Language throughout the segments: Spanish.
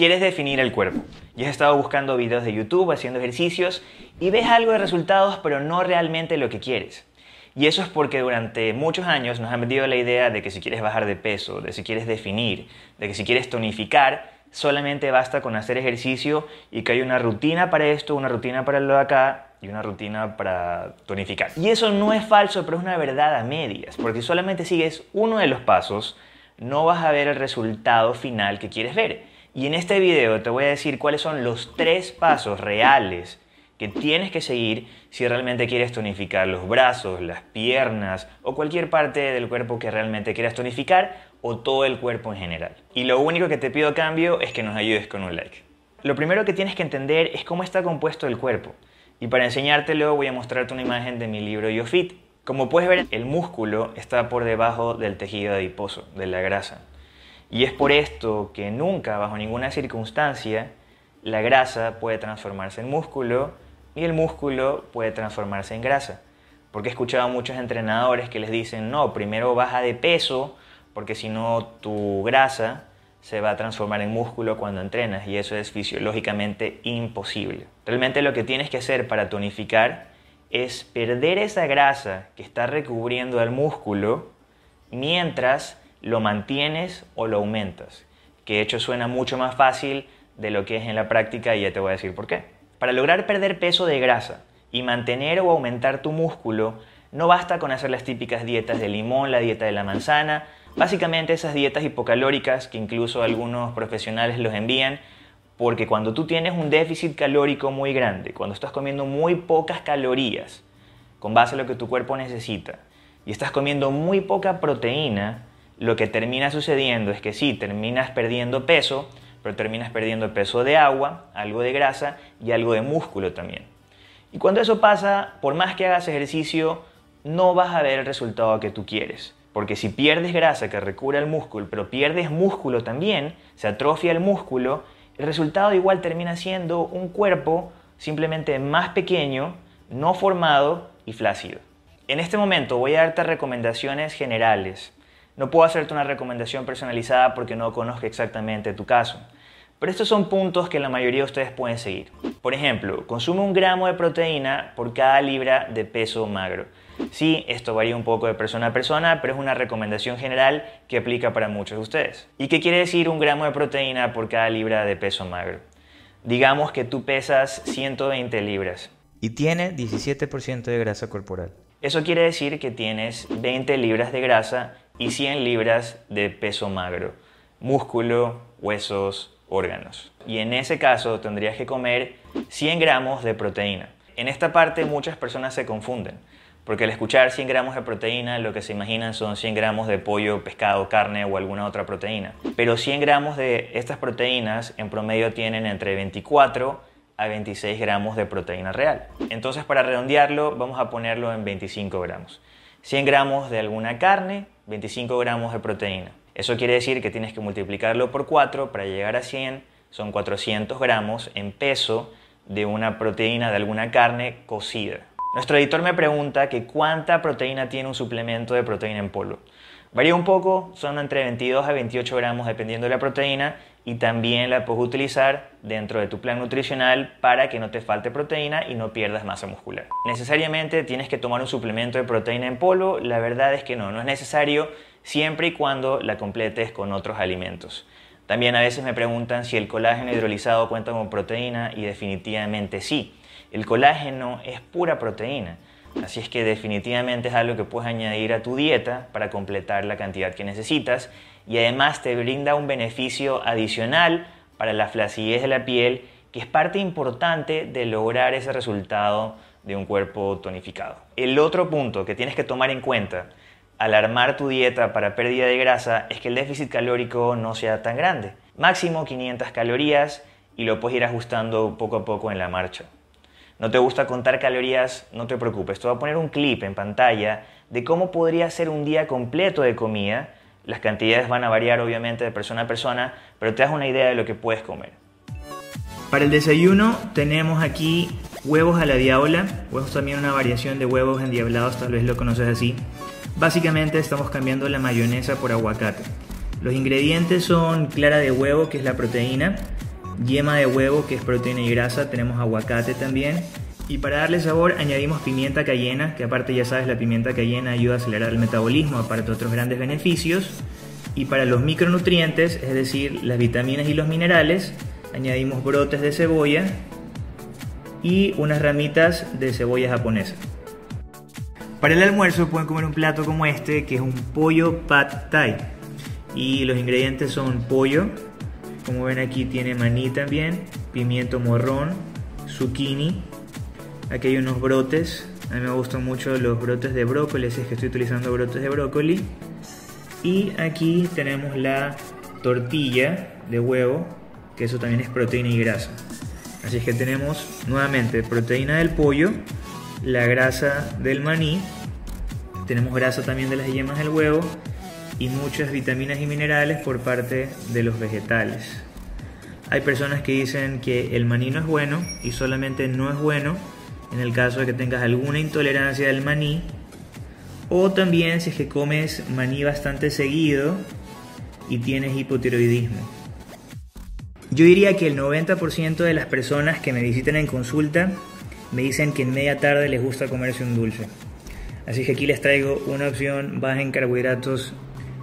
Quieres definir el cuerpo y has estado buscando videos de YouTube, haciendo ejercicios y ves algo de resultados pero no realmente lo que quieres. Y eso es porque durante muchos años nos han vendido la idea de que si quieres bajar de peso, de si quieres definir, de que si quieres tonificar, solamente basta con hacer ejercicio y que hay una rutina para esto, una rutina para lo de acá y una rutina para tonificar. Y eso no es falso, pero es una verdad a medias, porque si solamente sigues uno de los pasos, no vas a ver el resultado final que quieres ver. Y en este video te voy a decir cuáles son los tres pasos reales que tienes que seguir si realmente quieres tonificar los brazos, las piernas o cualquier parte del cuerpo que realmente quieras tonificar o todo el cuerpo en general. Y lo único que te pido a cambio es que nos ayudes con un like. Lo primero que tienes que entender es cómo está compuesto el cuerpo. Y para enseñártelo voy a mostrarte una imagen de mi libro YoFit. Como puedes ver, el músculo está por debajo del tejido adiposo, de la grasa. Y es por esto que nunca, bajo ninguna circunstancia, la grasa puede transformarse en músculo y el músculo puede transformarse en grasa. Porque he escuchado a muchos entrenadores que les dicen, no, primero baja de peso, porque si no tu grasa se va a transformar en músculo cuando entrenas y eso es fisiológicamente imposible. Realmente lo que tienes que hacer para tonificar es perder esa grasa que está recubriendo el músculo mientras lo mantienes o lo aumentas. Que de hecho suena mucho más fácil de lo que es en la práctica y ya te voy a decir por qué. Para lograr perder peso de grasa y mantener o aumentar tu músculo, no basta con hacer las típicas dietas de limón, la dieta de la manzana, básicamente esas dietas hipocalóricas que incluso algunos profesionales los envían, porque cuando tú tienes un déficit calórico muy grande, cuando estás comiendo muy pocas calorías con base a lo que tu cuerpo necesita, y estás comiendo muy poca proteína, lo que termina sucediendo es que sí, terminas perdiendo peso, pero terminas perdiendo peso de agua, algo de grasa y algo de músculo también. Y cuando eso pasa, por más que hagas ejercicio, no vas a ver el resultado que tú quieres. Porque si pierdes grasa que recubre el músculo, pero pierdes músculo también, se atrofia el músculo, el resultado igual termina siendo un cuerpo simplemente más pequeño, no formado y flácido. En este momento voy a darte recomendaciones generales no puedo hacerte una recomendación personalizada porque no conozco exactamente tu caso. Pero estos son puntos que la mayoría de ustedes pueden seguir. Por ejemplo, consume un gramo de proteína por cada libra de peso magro. Sí, esto varía un poco de persona a persona, pero es una recomendación general que aplica para muchos de ustedes. ¿Y qué quiere decir un gramo de proteína por cada libra de peso magro? Digamos que tú pesas 120 libras. Y tiene 17% de grasa corporal. Eso quiere decir que tienes 20 libras de grasa y 100 libras de peso magro, músculo, huesos, órganos. Y en ese caso tendrías que comer 100 gramos de proteína. En esta parte muchas personas se confunden, porque al escuchar 100 gramos de proteína lo que se imaginan son 100 gramos de pollo, pescado, carne o alguna otra proteína. Pero 100 gramos de estas proteínas en promedio tienen entre 24 a 26 gramos de proteína real. Entonces para redondearlo vamos a ponerlo en 25 gramos. 100 gramos de alguna carne, 25 gramos de proteína. Eso quiere decir que tienes que multiplicarlo por 4 para llegar a 100, son 400 gramos en peso de una proteína de alguna carne cocida. Nuestro editor me pregunta que cuánta proteína tiene un suplemento de proteína en polvo. Varía un poco, son entre 22 a 28 gramos dependiendo de la proteína y también la puedes utilizar dentro de tu plan nutricional para que no te falte proteína y no pierdas masa muscular. Necesariamente tienes que tomar un suplemento de proteína en polvo, la verdad es que no, no es necesario siempre y cuando la completes con otros alimentos. También a veces me preguntan si el colágeno hidrolizado cuenta con proteína y definitivamente sí. El colágeno es pura proteína. Así es que definitivamente es algo que puedes añadir a tu dieta para completar la cantidad que necesitas y además te brinda un beneficio adicional para la flacidez de la piel que es parte importante de lograr ese resultado de un cuerpo tonificado. El otro punto que tienes que tomar en cuenta al armar tu dieta para pérdida de grasa es que el déficit calórico no sea tan grande. Máximo 500 calorías y lo puedes ir ajustando poco a poco en la marcha. ¿No te gusta contar calorías? No te preocupes, te voy a poner un clip en pantalla de cómo podría ser un día completo de comida las cantidades van a variar obviamente de persona a persona, pero te das una idea de lo que puedes comer. Para el desayuno tenemos aquí huevos a la diabla, huevos también una variación de huevos endiablados, tal vez lo conoces así. Básicamente estamos cambiando la mayonesa por aguacate. Los ingredientes son clara de huevo, que es la proteína, yema de huevo que es proteína y grasa, tenemos aguacate también. Y para darle sabor añadimos pimienta cayena, que aparte ya sabes la pimienta cayena ayuda a acelerar el metabolismo, aparte de otros grandes beneficios. Y para los micronutrientes, es decir, las vitaminas y los minerales, añadimos brotes de cebolla y unas ramitas de cebolla japonesa. Para el almuerzo pueden comer un plato como este, que es un pollo pad thai. Y los ingredientes son pollo, como ven aquí tiene maní también, pimiento morrón, zucchini. Aquí hay unos brotes, a mí me gustan mucho los brotes de brócoli, así es que estoy utilizando brotes de brócoli. Y aquí tenemos la tortilla de huevo, que eso también es proteína y grasa. Así es que tenemos nuevamente proteína del pollo, la grasa del maní, tenemos grasa también de las yemas del huevo y muchas vitaminas y minerales por parte de los vegetales. Hay personas que dicen que el maní no es bueno y solamente no es bueno en el caso de que tengas alguna intolerancia del maní o también si es que comes maní bastante seguido y tienes hipotiroidismo. Yo diría que el 90% de las personas que me visitan en consulta me dicen que en media tarde les gusta comerse un dulce. Así que aquí les traigo una opción baja en carbohidratos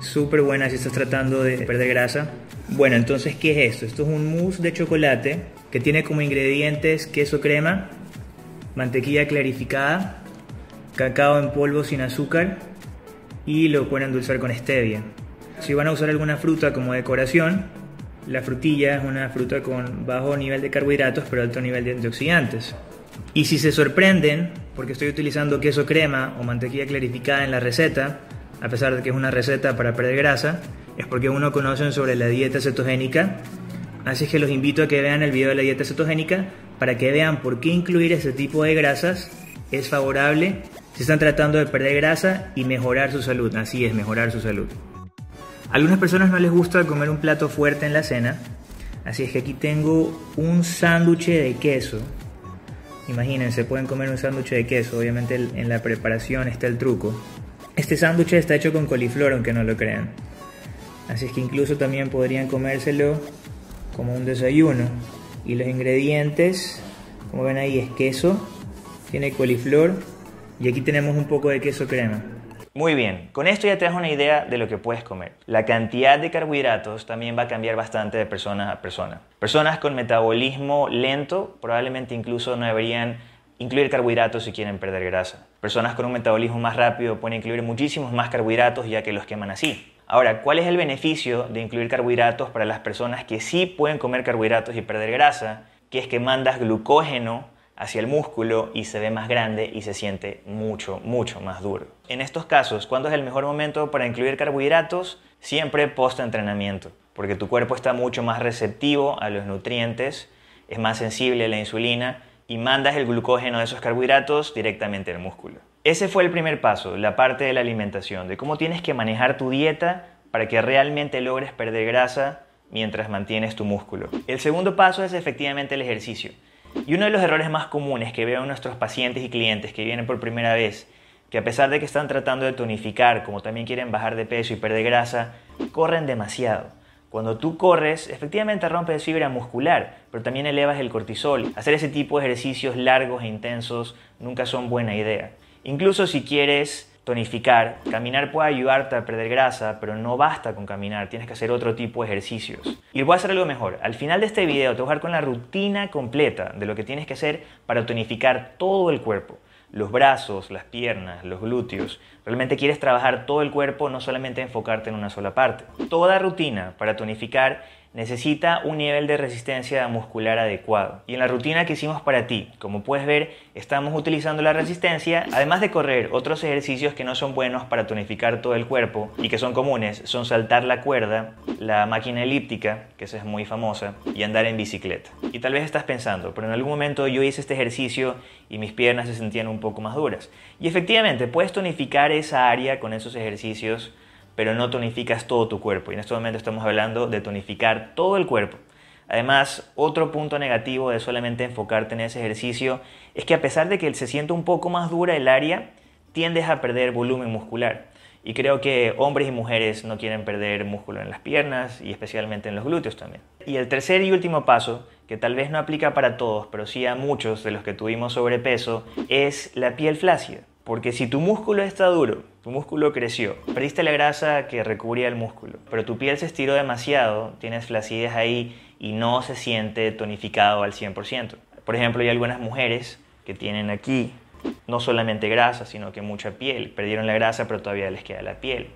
súper buena si estás tratando de perder grasa. Bueno, entonces, ¿qué es esto? Esto es un mousse de chocolate que tiene como ingredientes queso crema, mantequilla clarificada, cacao en polvo sin azúcar y lo pueden endulzar con stevia. Si van a usar alguna fruta como decoración, la frutilla es una fruta con bajo nivel de carbohidratos pero alto nivel de antioxidantes. Y si se sorprenden porque estoy utilizando queso crema o mantequilla clarificada en la receta, a pesar de que es una receta para perder grasa, es porque uno conoce sobre la dieta cetogénica. Así que los invito a que vean el video de la dieta cetogénica para que vean por qué incluir ese tipo de grasas es favorable si están tratando de perder grasa y mejorar su salud. Así es, mejorar su salud. A algunas personas no les gusta comer un plato fuerte en la cena, así es que aquí tengo un sándwich de queso Imagínense, pueden comer un sándwich de queso, obviamente en la preparación está el truco. Este sándwich está hecho con coliflor, aunque no lo crean. Así es que incluso también podrían comérselo como un desayuno. Y los ingredientes, como ven ahí, es queso, tiene coliflor y aquí tenemos un poco de queso crema. Muy bien, con esto ya te das una idea de lo que puedes comer. La cantidad de carbohidratos también va a cambiar bastante de persona a persona. Personas con metabolismo lento probablemente incluso no deberían incluir carbohidratos si quieren perder grasa. Personas con un metabolismo más rápido pueden incluir muchísimos más carbohidratos ya que los queman así. Ahora, ¿cuál es el beneficio de incluir carbohidratos para las personas que sí pueden comer carbohidratos y perder grasa? Que es que mandas glucógeno hacia el músculo y se ve más grande y se siente mucho, mucho más duro. En estos casos, ¿cuándo es el mejor momento para incluir carbohidratos? Siempre post-entrenamiento, porque tu cuerpo está mucho más receptivo a los nutrientes, es más sensible a la insulina y mandas el glucógeno de esos carbohidratos directamente al músculo. Ese fue el primer paso, la parte de la alimentación, de cómo tienes que manejar tu dieta para que realmente logres perder grasa mientras mantienes tu músculo. El segundo paso es efectivamente el ejercicio. Y uno de los errores más comunes que veo en nuestros pacientes y clientes que vienen por primera vez, que a pesar de que están tratando de tonificar, como también quieren bajar de peso y perder grasa, corren demasiado. Cuando tú corres, efectivamente rompes fibra muscular, pero también elevas el cortisol. Hacer ese tipo de ejercicios largos e intensos nunca son buena idea. Incluso si quieres tonificar. Caminar puede ayudarte a perder grasa, pero no basta con caminar, tienes que hacer otro tipo de ejercicios. Y voy a hacer algo mejor. Al final de este video te voy a dejar con la rutina completa de lo que tienes que hacer para tonificar todo el cuerpo. Los brazos, las piernas, los glúteos. Realmente quieres trabajar todo el cuerpo, no solamente enfocarte en una sola parte. Toda rutina para tonificar necesita un nivel de resistencia muscular adecuado. Y en la rutina que hicimos para ti, como puedes ver, estamos utilizando la resistencia, además de correr, otros ejercicios que no son buenos para tonificar todo el cuerpo y que son comunes son saltar la cuerda, la máquina elíptica, que es muy famosa, y andar en bicicleta. Y tal vez estás pensando, pero en algún momento yo hice este ejercicio y mis piernas se sentían un poco más duras. Y efectivamente, puedes tonificar esa área con esos ejercicios pero no tonificas todo tu cuerpo. Y en este momento estamos hablando de tonificar todo el cuerpo. Además, otro punto negativo de solamente enfocarte en ese ejercicio es que a pesar de que se siente un poco más dura el área, tiendes a perder volumen muscular. Y creo que hombres y mujeres no quieren perder músculo en las piernas y especialmente en los glúteos también. Y el tercer y último paso, que tal vez no aplica para todos, pero sí a muchos de los que tuvimos sobrepeso, es la piel flácida. Porque si tu músculo está duro, tu músculo creció, perdiste la grasa que recubría el músculo, pero tu piel se estiró demasiado, tienes flacidez ahí y no se siente tonificado al 100%. Por ejemplo, hay algunas mujeres que tienen aquí no solamente grasa, sino que mucha piel. Perdieron la grasa, pero todavía les queda la piel.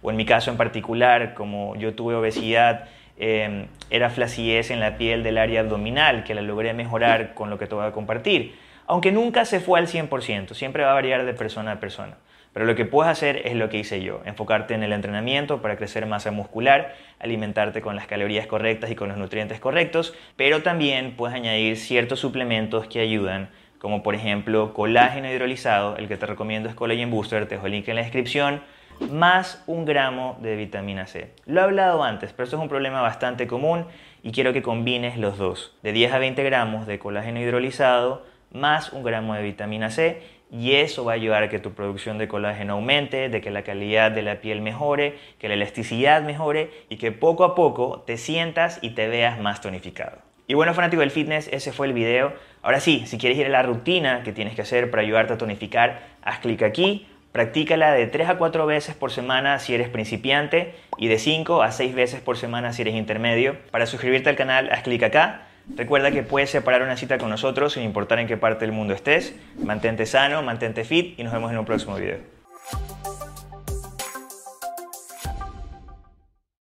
O en mi caso en particular, como yo tuve obesidad, em, era flacidez en la piel del área abdominal, que la logré mejorar con lo que te voy a compartir. Aunque nunca se fue al 100%, siempre va a variar de persona a persona. Pero lo que puedes hacer es lo que hice yo, enfocarte en el entrenamiento para crecer masa muscular, alimentarte con las calorías correctas y con los nutrientes correctos, pero también puedes añadir ciertos suplementos que ayudan como por ejemplo colágeno hidrolizado, el que te recomiendo es Collagen Booster, te dejo el link en la descripción, más un gramo de vitamina C. Lo he hablado antes, pero esto es un problema bastante común y quiero que combines los dos, de 10 a 20 gramos de colágeno hidrolizado más un gramo de vitamina C y eso va a ayudar a que tu producción de colágeno aumente, de que la calidad de la piel mejore, que la elasticidad mejore y que poco a poco te sientas y te veas más tonificado. Y bueno, fanático del fitness, ese fue el video. Ahora sí, si quieres ir a la rutina que tienes que hacer para ayudarte a tonificar, haz clic aquí, practícala de 3 a 4 veces por semana si eres principiante y de 5 a 6 veces por semana si eres intermedio. Para suscribirte al canal, haz clic acá. Recuerda que puedes separar una cita con nosotros sin importar en qué parte del mundo estés. Mantente sano, mantente fit y nos vemos en un próximo video.